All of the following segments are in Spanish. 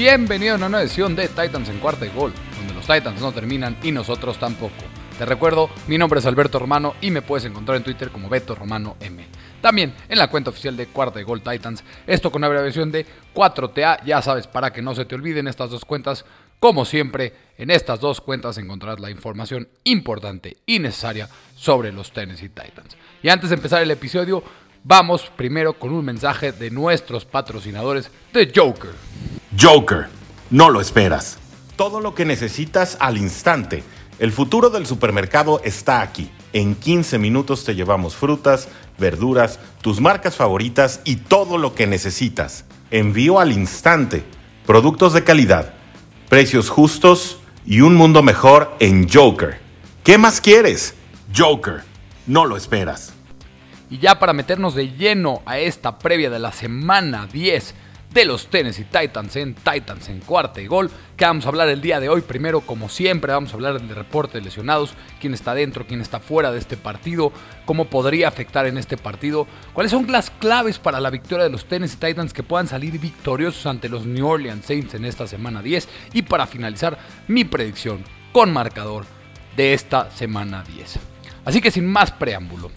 Bienvenido a una nueva edición de Titans en cuarta y gol, donde los Titans no terminan y nosotros tampoco. Te recuerdo, mi nombre es Alberto Romano y me puedes encontrar en Twitter como Beto Romano M. También en la cuenta oficial de Cuarta y Gol Titans, esto con abreviación de 4TA, ya sabes, para que no se te olviden estas dos cuentas. Como siempre, en estas dos cuentas encontrarás la información importante y necesaria sobre los Tennessee Titans. Y antes de empezar el episodio, vamos primero con un mensaje de nuestros patrocinadores de Joker. Joker, no lo esperas. Todo lo que necesitas al instante. El futuro del supermercado está aquí. En 15 minutos te llevamos frutas, verduras, tus marcas favoritas y todo lo que necesitas. Envío al instante. Productos de calidad, precios justos y un mundo mejor en Joker. ¿Qué más quieres? Joker, no lo esperas. Y ya para meternos de lleno a esta previa de la semana 10 de los Tennessee Titans en Titans en cuarta y gol, que vamos a hablar el día de hoy. Primero, como siempre, vamos a hablar del reporte de lesionados, quién está dentro, quién está fuera de este partido, cómo podría afectar en este partido, cuáles son las claves para la victoria de los Tennessee Titans que puedan salir victoriosos ante los New Orleans Saints en esta semana 10 y para finalizar mi predicción con marcador de esta semana 10. Así que sin más preámbulo,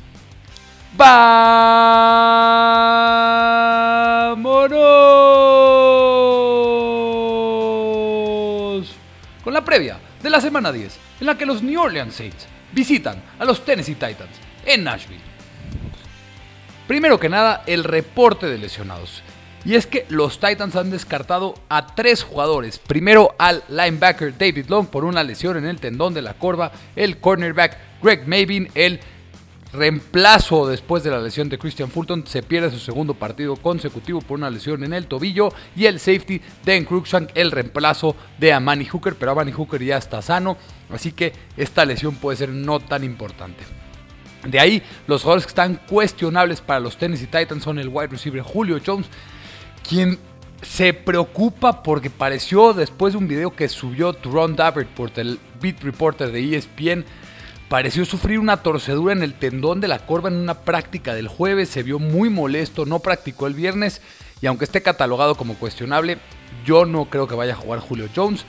¡Vámonos! Con la previa de la semana 10, en la que los New Orleans Saints visitan a los Tennessee Titans en Nashville. Primero que nada, el reporte de lesionados. Y es que los Titans han descartado a tres jugadores. Primero al linebacker David Long por una lesión en el tendón de la corva, el cornerback Greg Mabin, el reemplazo después de la lesión de Christian Fulton, se pierde su segundo partido consecutivo por una lesión en el tobillo y el safety Dan Cruikshank, el reemplazo de Amani Hooker, pero Amani Hooker ya está sano, así que esta lesión puede ser no tan importante. De ahí, los jugadores que están cuestionables para los Tennessee Titans son el wide receiver Julio Jones, quien se preocupa porque pareció después de un video que subió Ron Davenport, el beat reporter de ESPN, pareció sufrir una torcedura en el tendón de la corva en una práctica del jueves, se vio muy molesto, no practicó el viernes y aunque esté catalogado como cuestionable, yo no creo que vaya a jugar Julio Jones.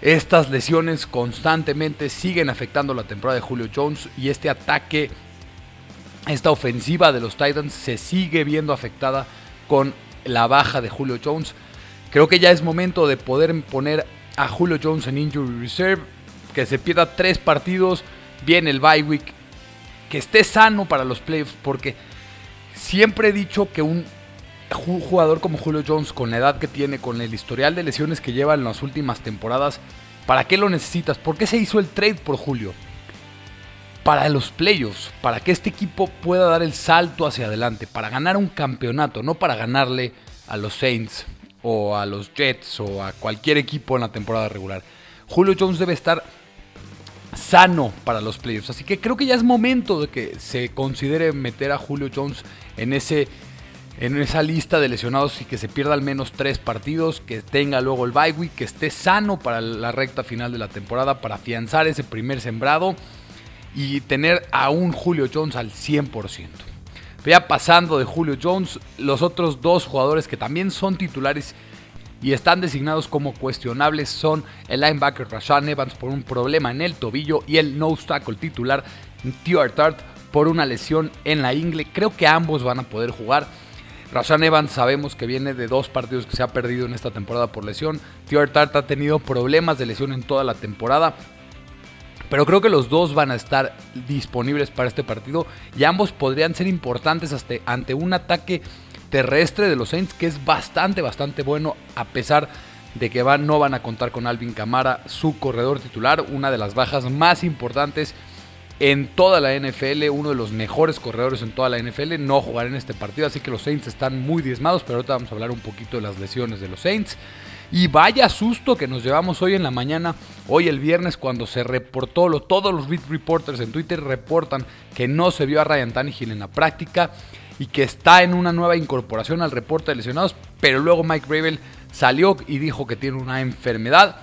Estas lesiones constantemente siguen afectando la temporada de Julio Jones y este ataque, esta ofensiva de los Titans se sigue viendo afectada con la baja de Julio Jones. Creo que ya es momento de poder poner a Julio Jones en Injury Reserve, que se pierda tres partidos, viene el bye week, que esté sano para los playoffs, porque siempre he dicho que un jugador como Julio Jones, con la edad que tiene, con el historial de lesiones que lleva en las últimas temporadas, ¿para qué lo necesitas? ¿Por qué se hizo el trade por Julio? Para los playoffs, para que este equipo pueda dar el salto hacia adelante, para ganar un campeonato, no para ganarle a los Saints o a los Jets o a cualquier equipo en la temporada regular. Julio Jones debe estar sano para los playoffs. Así que creo que ya es momento de que se considere meter a Julio Jones en ese en esa lista de lesionados y que se pierda al menos tres partidos, que tenga luego el bye week, que esté sano para la recta final de la temporada, para afianzar ese primer sembrado y tener a un Julio Jones al 100%. Ya pasando de Julio Jones, los otros dos jugadores que también son titulares y están designados como cuestionables son el linebacker Rashan Evans por un problema en el tobillo y el no tackle titular Tart Tart por una lesión en la ingle. Creo que ambos van a poder jugar. Rashan Evans sabemos que viene de dos partidos que se ha perdido en esta temporada por lesión. Tart Tart ha tenido problemas de lesión en toda la temporada. Pero creo que los dos van a estar disponibles para este partido y ambos podrían ser importantes ante un ataque terrestre de los Saints que es bastante, bastante bueno a pesar de que van, no van a contar con Alvin Camara, su corredor titular, una de las bajas más importantes en toda la NFL, uno de los mejores corredores en toda la NFL, no jugar en este partido, así que los Saints están muy diezmados, pero ahorita vamos a hablar un poquito de las lesiones de los Saints. Y vaya susto que nos llevamos hoy en la mañana, hoy el viernes, cuando se reportó, todos los beat reporters en Twitter reportan que no se vio a Ryan Tannehill en la práctica y que está en una nueva incorporación al reporte de lesionados, pero luego Mike Ravel salió y dijo que tiene una enfermedad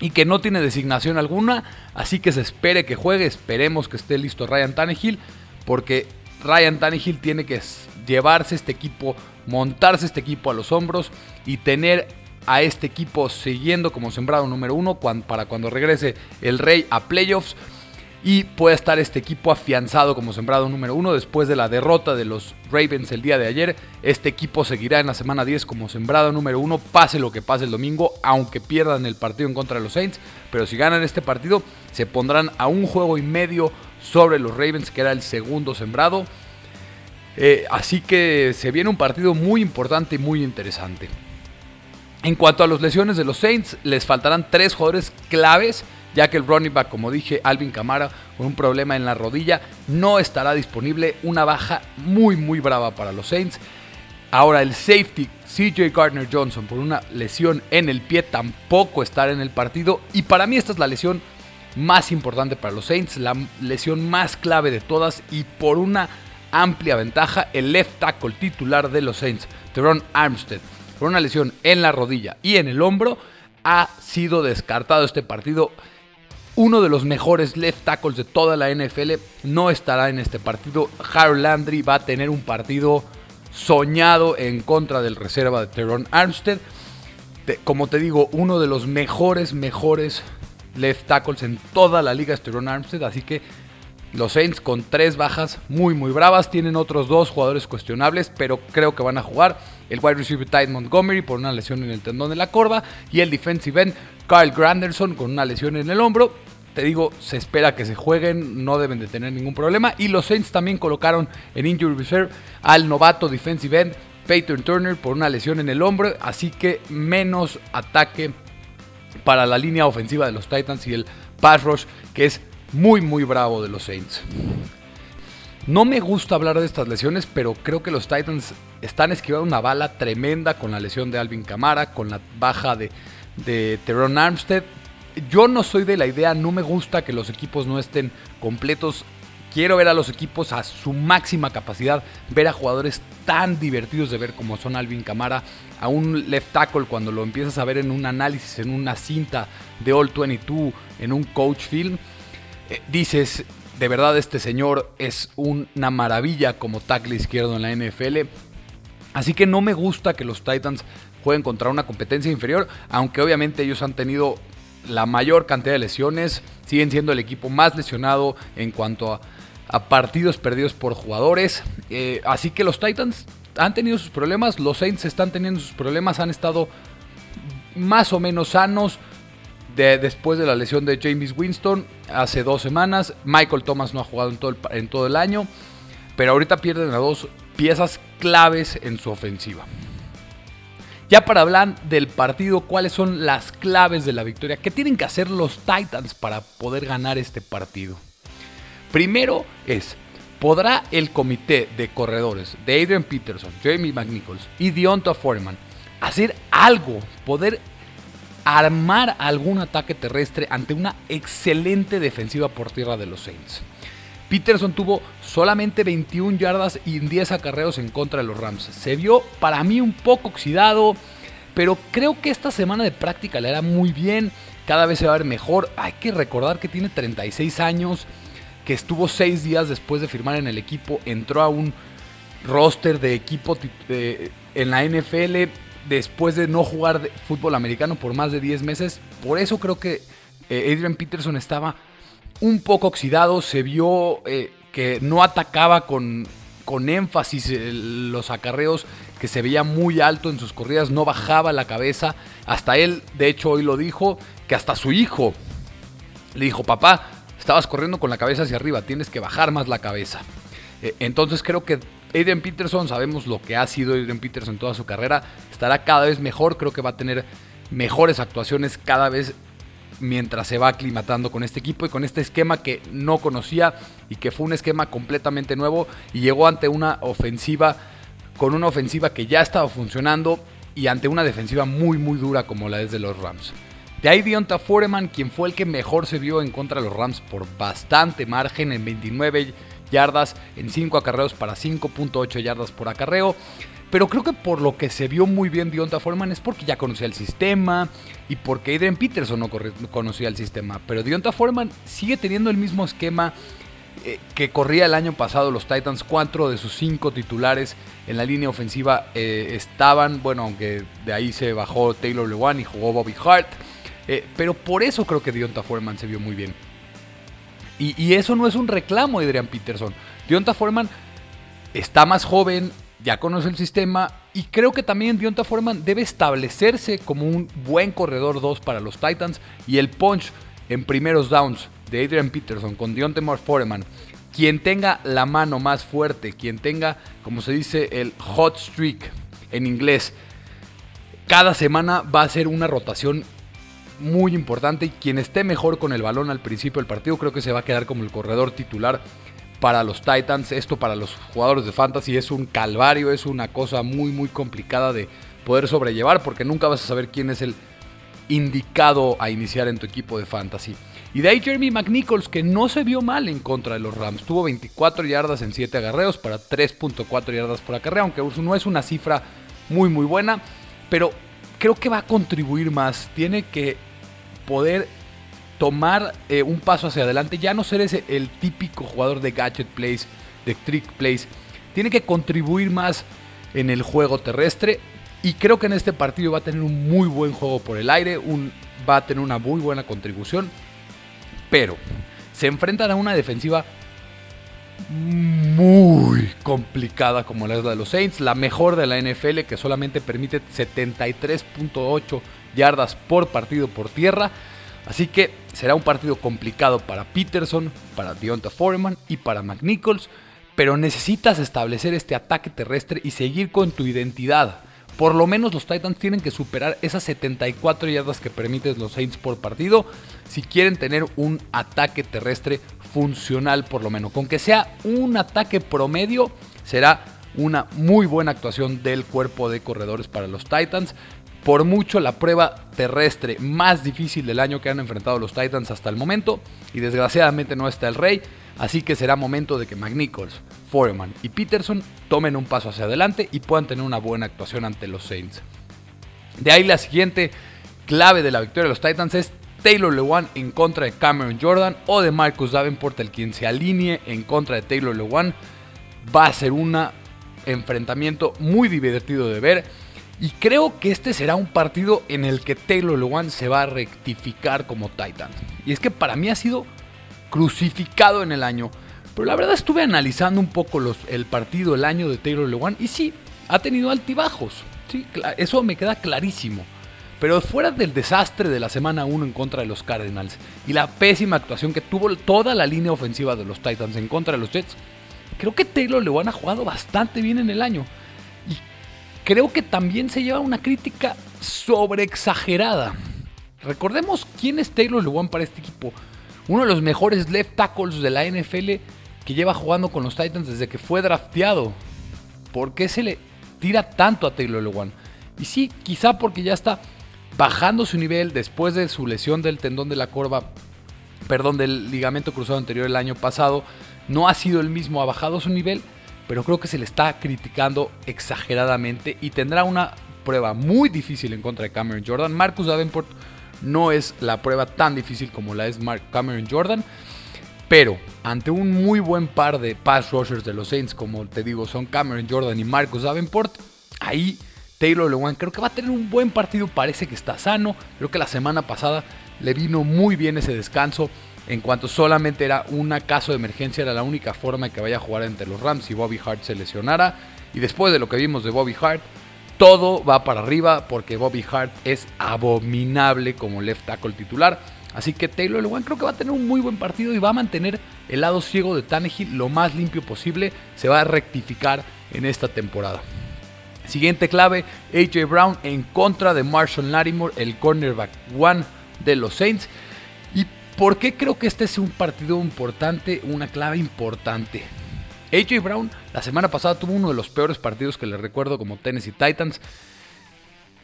y que no tiene designación alguna, así que se espere que juegue, esperemos que esté listo Ryan Tannehill, porque Ryan Tannehill tiene que llevarse este equipo, montarse este equipo a los hombros y tener a este equipo siguiendo como sembrado número uno para cuando regrese el Rey a playoffs y puede estar este equipo afianzado como sembrado número uno después de la derrota de los Ravens el día de ayer. Este equipo seguirá en la semana 10 como sembrado número uno, pase lo que pase el domingo, aunque pierdan el partido en contra de los Saints. Pero si ganan este partido, se pondrán a un juego y medio sobre los Ravens, que era el segundo sembrado. Eh, así que se viene un partido muy importante y muy interesante. En cuanto a las lesiones de los Saints, les faltarán tres jugadores claves ya que el running back, como dije, Alvin Camara, con un problema en la rodilla, no estará disponible. Una baja muy, muy brava para los Saints. Ahora el safety CJ Gardner Johnson por una lesión en el pie tampoco estará en el partido. Y para mí esta es la lesión más importante para los Saints, la lesión más clave de todas y por una amplia ventaja el left tackle titular de los Saints, Teron Armstead, por una lesión en la rodilla y en el hombro, ha sido descartado este partido uno de los mejores left tackles de toda la NFL, no estará en este partido. Harold Landry va a tener un partido soñado en contra del reserva de Teron Armstead. como te digo, uno de los mejores, mejores left tackles en toda la liga es Teron Armstead. Así que los Saints con tres bajas muy, muy bravas. Tienen otros dos jugadores cuestionables, pero creo que van a jugar. El wide receiver Ty Montgomery por una lesión en el tendón de la corva. Y el defensive end Kyle Granderson con una lesión en el hombro. Te digo, se espera que se jueguen, no deben de tener ningún problema. Y los Saints también colocaron en Injury Reserve al novato defensive end Peyton Turner por una lesión en el hombro. Así que menos ataque para la línea ofensiva de los Titans y el pass rush que es muy muy bravo de los Saints. No me gusta hablar de estas lesiones, pero creo que los Titans están esquivando una bala tremenda con la lesión de Alvin Kamara, con la baja de de Teron Armstead. Yo no soy de la idea, no me gusta que los equipos no estén completos. Quiero ver a los equipos a su máxima capacidad, ver a jugadores tan divertidos de ver como son Alvin Camara, a un left tackle cuando lo empiezas a ver en un análisis, en una cinta de All 22, en un coach film, eh, dices, de verdad este señor es una maravilla como tackle izquierdo en la NFL. Así que no me gusta que los Titans pueden encontrar una competencia inferior, aunque obviamente ellos han tenido la mayor cantidad de lesiones, siguen siendo el equipo más lesionado en cuanto a, partidos perdidos por jugadores. Eh, así que los Titans han tenido sus problemas, los Saints están teniendo sus problemas, han estado más o menos sanos. De, después de la lesión de James Winston hace dos semanas, Michael Thomas no ha jugado en todo en todo el año, pero ahorita pierden a dos piezas claves en su ofensiva. Ya para hablar del partido, cuáles son las claves de la victoria, qué tienen que hacer los Titans para poder ganar este partido. Primero es, ¿podrá el comité de corredores de Adrian Peterson, Jamie McNichols y Deonta Foreman hacer algo, poder armar algún ataque terrestre ante una excelente defensiva por tierra de los Saints? Peterson tuvo solamente 21 yardas y 10 acarreos en contra de los Rams. Se vio para mí un poco oxidado, pero creo que esta semana de práctica le hará muy bien. Cada vez se va a ver mejor. Hay que recordar que tiene 36 años, que estuvo 6 días después de firmar en el equipo, entró a un roster de equipo en la NFL después de no jugar fútbol americano por más de 10 meses. Por eso creo que eh, Adrian Peterson estaba un poco oxidado, se vio eh, que no atacaba con, con énfasis los acarreos, que se veía muy alto en sus corridas, no bajaba la cabeza. Hasta él, de hecho, hoy lo dijo, que hasta su hijo le dijo, papá, estabas corriendo con la cabeza hacia arriba, tienes que bajar más la cabeza. Eh, entonces creo que Aiden Peterson, sabemos lo que ha sido Aiden Peterson toda su carrera, estará cada vez mejor, creo que va a tener mejores actuaciones cada vez mientras se va aclimatando con este equipo y con este esquema que no conocía y que fue un esquema completamente nuevo y llegó ante una ofensiva con una ofensiva que ya estaba funcionando y ante una defensiva muy muy dura como la es de los Rams. De ahí Dionta Foreman, quien fue el que mejor se vio en contra de los Rams por bastante margen en 29 yardas, en 5 acarreos para 5.8 yardas por acarreo. Pero creo que por lo que se vio muy bien Dionta Foreman es porque ya conocía el sistema y porque Adrian Peterson no conocía el sistema. Pero Dionta Foreman sigue teniendo el mismo esquema eh, que corría el año pasado los Titans, cuatro de sus cinco titulares en la línea ofensiva eh, estaban, bueno, aunque de ahí se bajó Taylor Lewan y jugó Bobby Hart, eh, pero por eso creo que Dionta Foreman se vio muy bien. Y, y eso no es un reclamo de Adrian Peterson. Dionta Foreman está más joven, ya conoce el sistema y creo que también Dionta Foreman debe establecerse como un buen corredor 2 para los Titans y el punch en primeros downs de Adrian Peterson con Dionta Foreman, quien tenga la mano más fuerte, quien tenga, como se dice, el hot streak en inglés, cada semana va a ser una rotación muy importante y quien esté mejor con el balón al principio del partido creo que se va a quedar como el corredor titular para los Titans. Esto para los jugadores de fantasy es un calvario, es una cosa muy muy complicada de poder sobrellevar porque nunca vas a saber quién es el indicado a iniciar en tu equipo de fantasy. Y de ahí Jeremy McNichols, que no se vio mal en contra de los Rams. Tuvo 24 yardas en 7 agarreos para 3.4 yardas por acarreo, aunque no es una cifra muy muy buena, pero creo que va a contribuir más. Tiene que poder tomar eh, un paso hacia adelante, ya no ser ese, el típico jugador de gadget plays, de trick plays. Tiene que contribuir más en el juego terrestre y creo que en este partido va a tener un muy buen juego por el aire, un, va a tener una muy buena contribución, pero se enfrentan a una defensiva muy complicada como la es la de los Saints, la mejor de la NFL que solamente permite 73.8 yardas por partido por tierra. Así que será un partido complicado para Peterson, para Deonta Foreman y para McNichols, pero necesitas establecer este ataque terrestre y seguir con tu identidad. Por lo menos los Titans tienen que superar esas 74 yardas que permiten los Saints por partido si quieren tener un ataque terrestre funcional por lo menos. Con que sea un ataque promedio, será una muy buena actuación del cuerpo de corredores para los Titans por mucho la prueba terrestre más difícil del año que han enfrentado los Titans hasta el momento. Y desgraciadamente no está el Rey. Así que será momento de que McNichols, Foreman y Peterson tomen un paso hacia adelante y puedan tener una buena actuación ante los Saints. De ahí la siguiente clave de la victoria de los Titans es Taylor Lewan en contra de Cameron Jordan o de Marcus Davenport, el quien se alinee en contra de Taylor Lewan. Va a ser un enfrentamiento muy divertido de ver y creo que este será un partido en el que Taylor Lewan se va a rectificar como Titan. Y es que para mí ha sido crucificado en el año. Pero la verdad estuve analizando un poco los, el partido, el año de Taylor Lewan. Y sí, ha tenido altibajos. Sí, eso me queda clarísimo. Pero fuera del desastre de la semana 1 en contra de los Cardinals y la pésima actuación que tuvo toda la línea ofensiva de los Titans en contra de los Jets, creo que Taylor Lewan ha jugado bastante bien en el año creo que también se lleva una crítica sobreexagerada. Recordemos quién es Taylor Lewan para este equipo. Uno de los mejores left tackles de la NFL que lleva jugando con los Titans desde que fue drafteado. ¿Por qué se le tira tanto a Taylor Lewan? Y sí, quizá porque ya está bajando su nivel después de su lesión del tendón de la corva, perdón, del ligamento cruzado anterior el año pasado. No ha sido el mismo, ha bajado su nivel pero creo que se le está criticando exageradamente y tendrá una prueba muy difícil en contra de Cameron Jordan. Marcus Davenport no es la prueba tan difícil como la es Cameron Jordan, pero ante un muy buen par de pass rushers de los Saints, como te digo, son Cameron Jordan y Marcus Davenport, ahí Taylor Lewan creo que va a tener un buen partido, parece que está sano, creo que la semana pasada le vino muy bien ese descanso en cuanto solamente era un caso de emergencia, era la única forma de que vaya a jugar entre los Rams y Bobby Hart se lesionara. Y después de lo que vimos de Bobby Hart, todo va para arriba porque Bobby Hart es abominable como left tackle titular. Así que Taylor Lewan creo que va a tener un muy buen partido y va a mantener el lado ciego de Tannehill lo más limpio posible. Se va a rectificar en esta temporada. Siguiente clave, AJ Brown en contra de Marshall Larimore, el cornerback one de los Saints. ¿Por qué creo que este es un partido importante, una clave importante? AJ Brown la semana pasada tuvo uno de los peores partidos que le recuerdo como Tennessee Titans.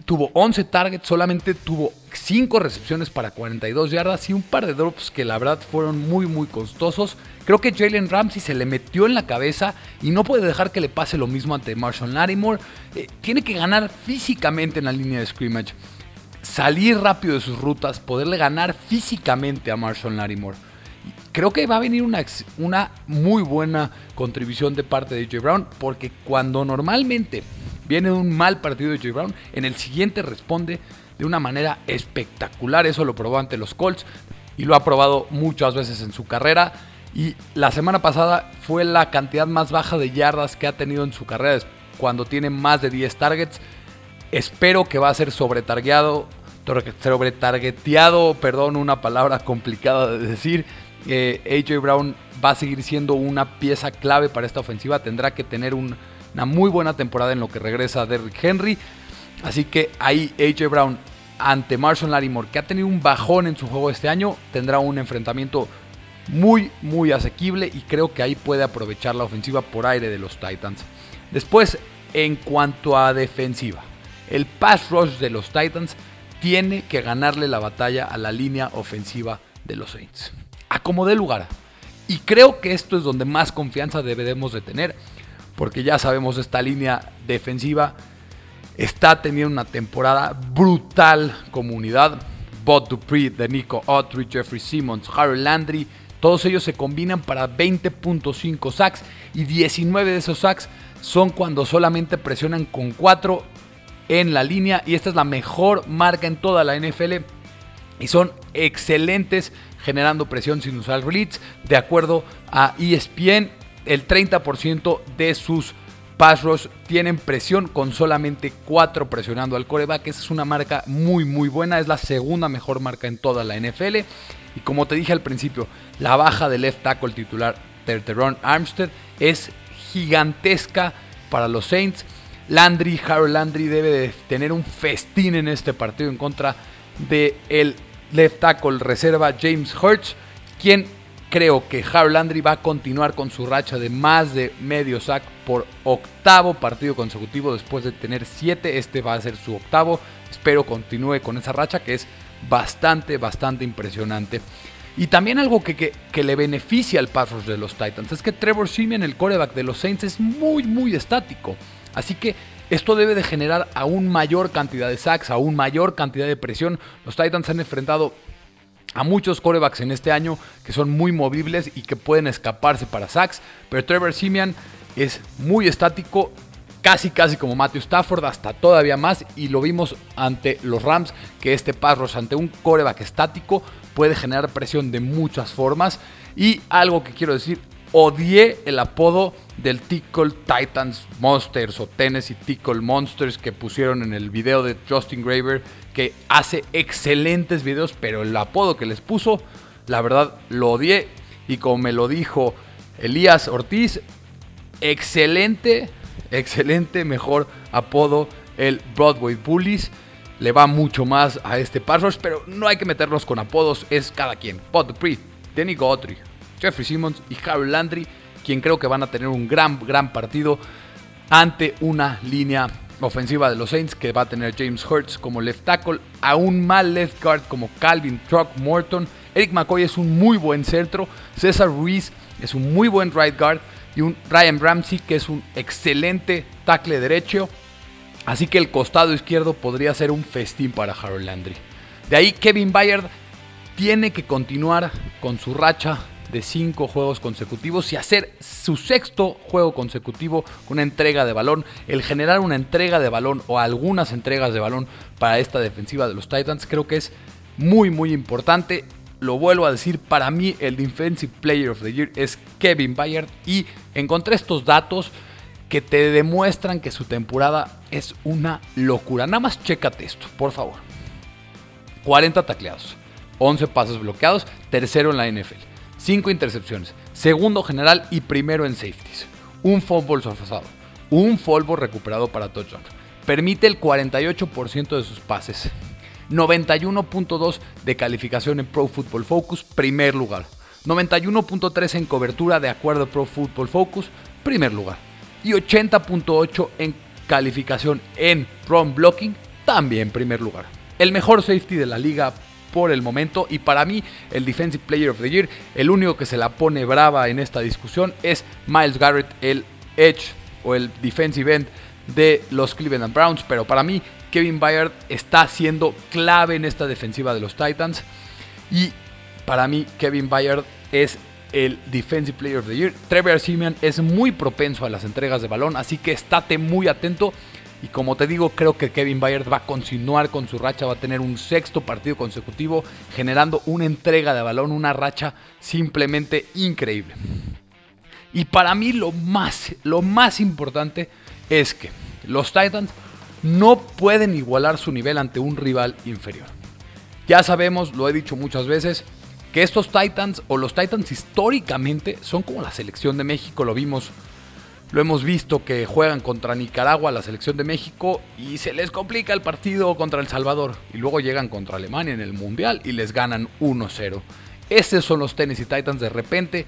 Tuvo 11 targets, solamente tuvo 5 recepciones para 42 yardas y un par de drops que la verdad fueron muy muy costosos. Creo que Jalen Ramsey se le metió en la cabeza y no puede dejar que le pase lo mismo ante Marshall Lattimore. Eh, tiene que ganar físicamente en la línea de scrimmage salir rápido de sus rutas, poderle ganar físicamente a Marshall Larimore. creo que va a venir una, una muy buena contribución de parte de AJ Brown, porque cuando normalmente viene un mal partido de AJ Brown, en el siguiente responde de una manera espectacular. Eso lo probó ante los Colts y lo ha probado muchas veces en su carrera. Y la semana pasada fue la cantidad más baja de yardas que ha tenido en su carrera cuando tiene más de 10 targets. Espero que va a ser sobretargeado, sobretargeteado, perdón, una palabra complicada de decir. Eh, AJ Brown va a seguir siendo una pieza clave para esta ofensiva. Tendrá que tener una muy buena temporada en lo que regresa Derrick Henry. Así que ahí AJ Brown ante Marshall Larimore, que ha tenido un bajón en su juego este año, tendrá un enfrentamiento muy, muy asequible y creo que ahí puede aprovechar la ofensiva por aire de los Titans. Después, en cuanto a defensiva, el pass rush de los Titans tiene que ganarle la batalla a la línea ofensiva de los Saints. A como dé lugar. Y creo que esto es donde más confianza debemos de tener, porque ya sabemos esta línea defensiva está teniendo una temporada brutal comunidad. Bob Dupree, de Nico Autry, Jeffrey Simmons, Harry Landry, todos ellos se combinan para 20.5 sacks y 19 de esos sacks son cuando solamente presionan con 4 en la línea y esta es la mejor marca en toda la NFL y son excelentes generando presión sin usar blitz. De acuerdo a ESPN, el 30% de sus pass tienen presión con solamente 4 presionando al coreback. Esa es una marca muy muy buena, es la segunda mejor marca en toda la NFL. Y como te dije al principio, la baja del left tackle titular Terteron Armstead es gigantesca para los Saints. Landry, Harold Landry debe de tener un festín en este partido en contra de el left tackle reserva James Hurts, quien creo que Harold Landry va a continuar con su racha de más de medio sack por octavo partido consecutivo después de tener siete. Este va a ser su octavo. Espero continúe con esa racha que es bastante, bastante impresionante. Y también algo que, le beneficia al pass de los Titans es que Trevor Simeon, el coreback de los Saints, es muy, muy estático. Así que esto debe de generar aún mayor cantidad de sacks, aún mayor cantidad de presión. Los Titans han enfrentado a muchos corebacks en este año que son muy movibles y que pueden escaparse para sacks, pero Trevor Simeon es muy estático casi casi como Matthew Stafford, hasta todavía más, y lo vimos ante los Rams, que este pass ante un coreback estático puede generar presión de muchas formas. Y algo que quiero decir, odié el apodo del Tickle Titans Monsters o Tennessee Tickle Monsters que pusieron en el video de Justin Graver, que hace excelentes videos, pero el apodo que les puso, la verdad lo odié. Y como me lo dijo Elías Ortiz, excelente excelente, mejor apodo, el Broadway Bullies. Le va mucho más a este pass pero no hay que meterlos con apodos, es cada quien. Dupree, Danny Godry, Jeffrey Simmons y Harold Landry, quien creo que van a tener un gran, gran partido ante una línea ofensiva de los Saints que va a tener James Hurts como left tackle, a un mal left guard como Calvin Truck Morton. Eric McCoy es un muy buen centro, César Ruiz es un muy buen right guard y un Ryan Ramsey que es un excelente tackle derecho. Así que el costado izquierdo podría ser un festín para Harold Landry. De ahí Kevin Bayard tiene que continuar con su racha de cinco juegos consecutivos y hacer su sexto juego consecutivo con una entrega de balón. El generar una entrega de balón o algunas entregas de balón para esta defensiva de los Titans creo que es muy muy importante lo vuelvo a decir, para mí el Defensive Player of the Year es Kevin Bayard y encontré estos datos que te demuestran que su temporada es una locura. Nada más chécate esto, por favor. 40 tacleados, 11 pases bloqueados, tercero en la NFL, 5 intercepciones, segundo general y primero en safeties. Un fumble sofasado, un fumble recuperado para touchdown. Permite el 48% de sus pases 91.2 de calificación en Pro Football Focus, primer lugar. 91.3 en cobertura de acuerdo a Pro Football Focus, primer lugar. Y 80.8 en calificación en run blocking, también primer lugar. El mejor safety de la liga por el momento y para mí el Defensive Player of the Year, el único que se la pone brava en esta discusión es Miles Garrett, el Edge o el Defensive End de los Cleveland Browns, pero para mí Kevin Bayard está siendo clave en esta defensiva de los Titans y para mí Kevin Bayard es el Defensive Player of the Year. Trevor Simeon es muy propenso a las entregas de balón, así que estate muy atento. Y como te digo, creo que Kevin Bayard va a continuar con su racha, va a tener un sexto partido consecutivo generando una entrega de balón, una racha simplemente increíble. Y para mí lo más, lo más importante es que los Titans no pueden igualar su nivel ante un rival inferior. Ya sabemos, lo he dicho muchas veces, que estos Titans o los Titans históricamente son como la selección de México, lo vimos, lo hemos visto que juegan contra Nicaragua, la selección de México, y se les complica el partido contra El Salvador, y luego llegan contra Alemania en el Mundial y les ganan 1-0. Esos son los Tennessee Titans de repente.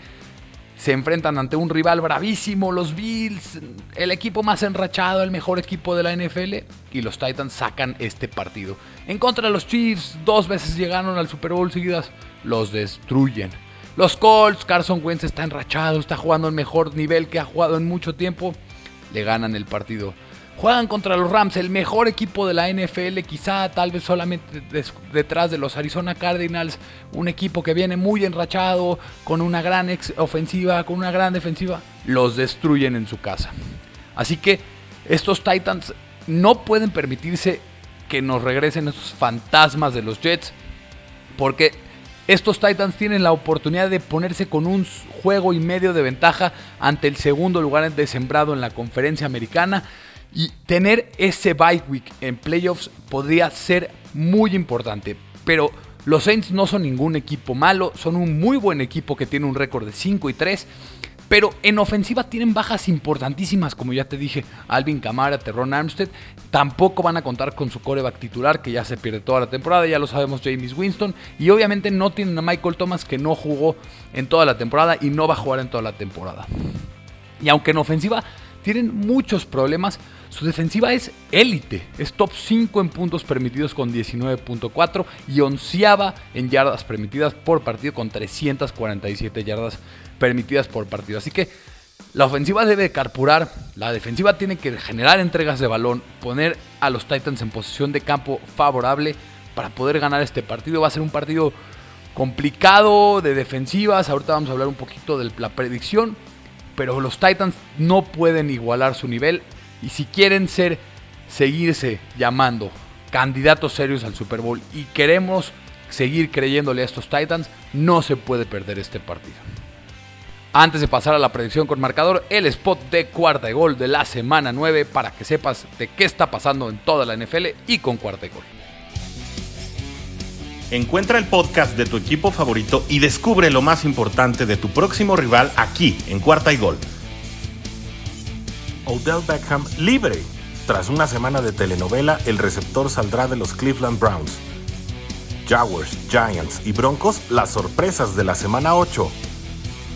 Se enfrentan ante un rival bravísimo, los Bills, el equipo más enrachado, el mejor equipo de la NFL, y los Titans sacan este partido. En contra de los Chiefs, dos veces llegaron al Super Bowl seguidas, los destruyen. Los Colts, Carson Wentz está enrachado, está jugando el mejor nivel que ha jugado en mucho tiempo, le ganan el partido. Juegan contra los Rams, el mejor equipo de la NFL, quizá tal vez solamente detrás de los Arizona Cardinals, un equipo que viene muy enrachado, con una gran ofensiva, con una gran defensiva, los destruyen en su casa. Así que estos Titans no pueden permitirse que nos regresen esos fantasmas de los Jets, porque estos Titans tienen la oportunidad de ponerse con un juego y medio de ventaja ante el segundo lugar de sembrado en la conferencia americana y tener ese bye week en playoffs podría ser muy importante. Pero los Saints no son ningún equipo malo, son un muy buen equipo que tiene un récord de 5 y 3. Pero en ofensiva tienen bajas importantísimas, como ya te dije, Alvin Kamara, Terron Armstead. Tampoco van a contar con su coreback titular, que ya se pierde toda la temporada, ya lo sabemos, James Winston. Y obviamente no tienen a Michael Thomas, que no jugó en toda la temporada y no va a jugar en toda la temporada. Y aunque en ofensiva tienen muchos problemas, su defensiva es élite, es top 5 en puntos permitidos con 19.4 y onceava en yardas permitidas por partido con 347 yardas permitidas por partido. Así que la ofensiva debe carpurar, la defensiva tiene que generar entregas de balón, poner a los Titans en posición de campo favorable para poder ganar este partido. Va a ser un partido complicado de defensivas, ahorita vamos a hablar un poquito de la predicción, pero los Titans no pueden igualar su nivel y si quieren ser, seguirse llamando candidatos serios al Super Bowl y queremos seguir creyéndole a estos Titans, no se puede perder este partido. Antes de pasar a la predicción con marcador, el spot de cuarta y gol de la semana 9 para que sepas de qué está pasando en toda la NFL y con cuarta y gol. Encuentra el podcast de tu equipo favorito y descubre lo más importante de tu próximo rival aquí en Cuarta y Gol Odell Beckham libre. Tras una semana de telenovela, el receptor saldrá de los Cleveland Browns. Jaguars, Giants y Broncos, las sorpresas de la semana 8.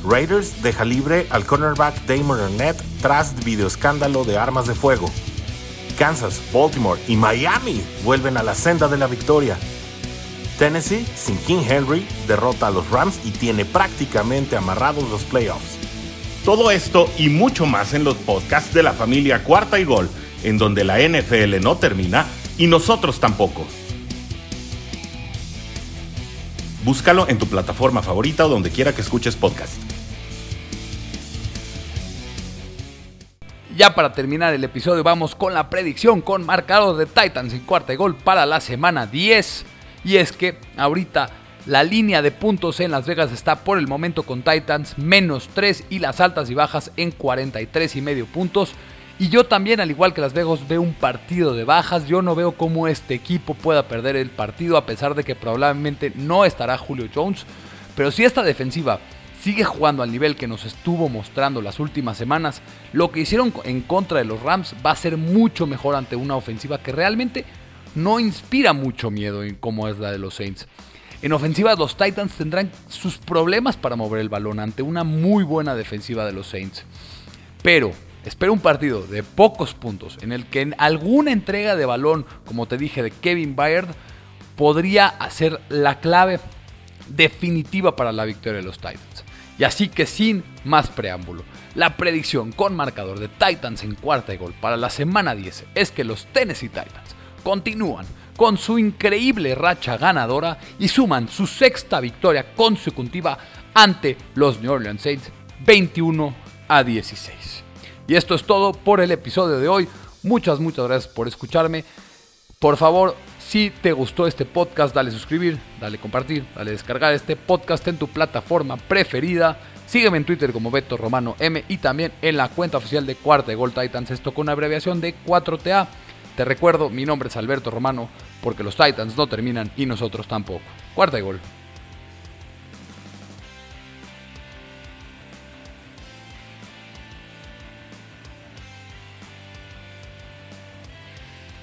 Raiders deja libre al cornerback Damon Arnett tras videoescándalo de armas de fuego. Kansas, Baltimore y Miami vuelven a la senda de la victoria. Tennessee, sin King Henry, derrota a los Rams y tiene prácticamente amarrados los playoffs. Todo esto y mucho más en los podcasts de la familia Cuarta y Gol, en donde la NFL no termina y nosotros tampoco. Búscalo en tu plataforma favorita o donde quiera que escuches podcast. Ya para terminar el episodio vamos con la predicción con marcador de Titans en cuarta y gol para la semana 10. Y es que ahorita la línea de puntos en Las Vegas está por el momento con Titans menos 3 y las altas y bajas en 43 y medio puntos. Y yo también, al igual que Las Vegas, veo un partido de bajas. Yo no veo cómo este equipo pueda perder el partido, a pesar de que probablemente no estará Julio Jones. Pero si esta defensiva sigue jugando al nivel que nos estuvo mostrando las últimas semanas, lo que hicieron en contra de los Rams va a ser mucho mejor ante una ofensiva que realmente no inspira mucho miedo como es la de los Saints. En ofensiva los Titans tendrán sus problemas para mover el balón ante una muy buena defensiva de los Saints. Pero espero un partido de pocos puntos en el que en alguna entrega de balón, como te dije, de Kevin Byard, podría hacer la clave definitiva para la victoria de los Titans. Y así que sin más preámbulo, la predicción con marcador de Titans en cuarta y gol para la semana 10 es que los Tennessee Titans continúan con su increíble racha ganadora y suman su sexta victoria consecutiva ante los New Orleans Saints 21 a 16. Y esto es todo por el episodio de hoy. Muchas, muchas gracias por escucharme. Por favor, si te gustó este podcast, dale suscribir, dale compartir, dale descargar este podcast en tu plataforma preferida. Sígueme en Twitter como Beto Romano M y también en la cuenta oficial de Cuarta de Gol Titans, esto con una abreviación de 4TA. Te recuerdo, mi nombre es Alberto Romano, porque los Titans no terminan y nosotros tampoco. Cuarta de Gol.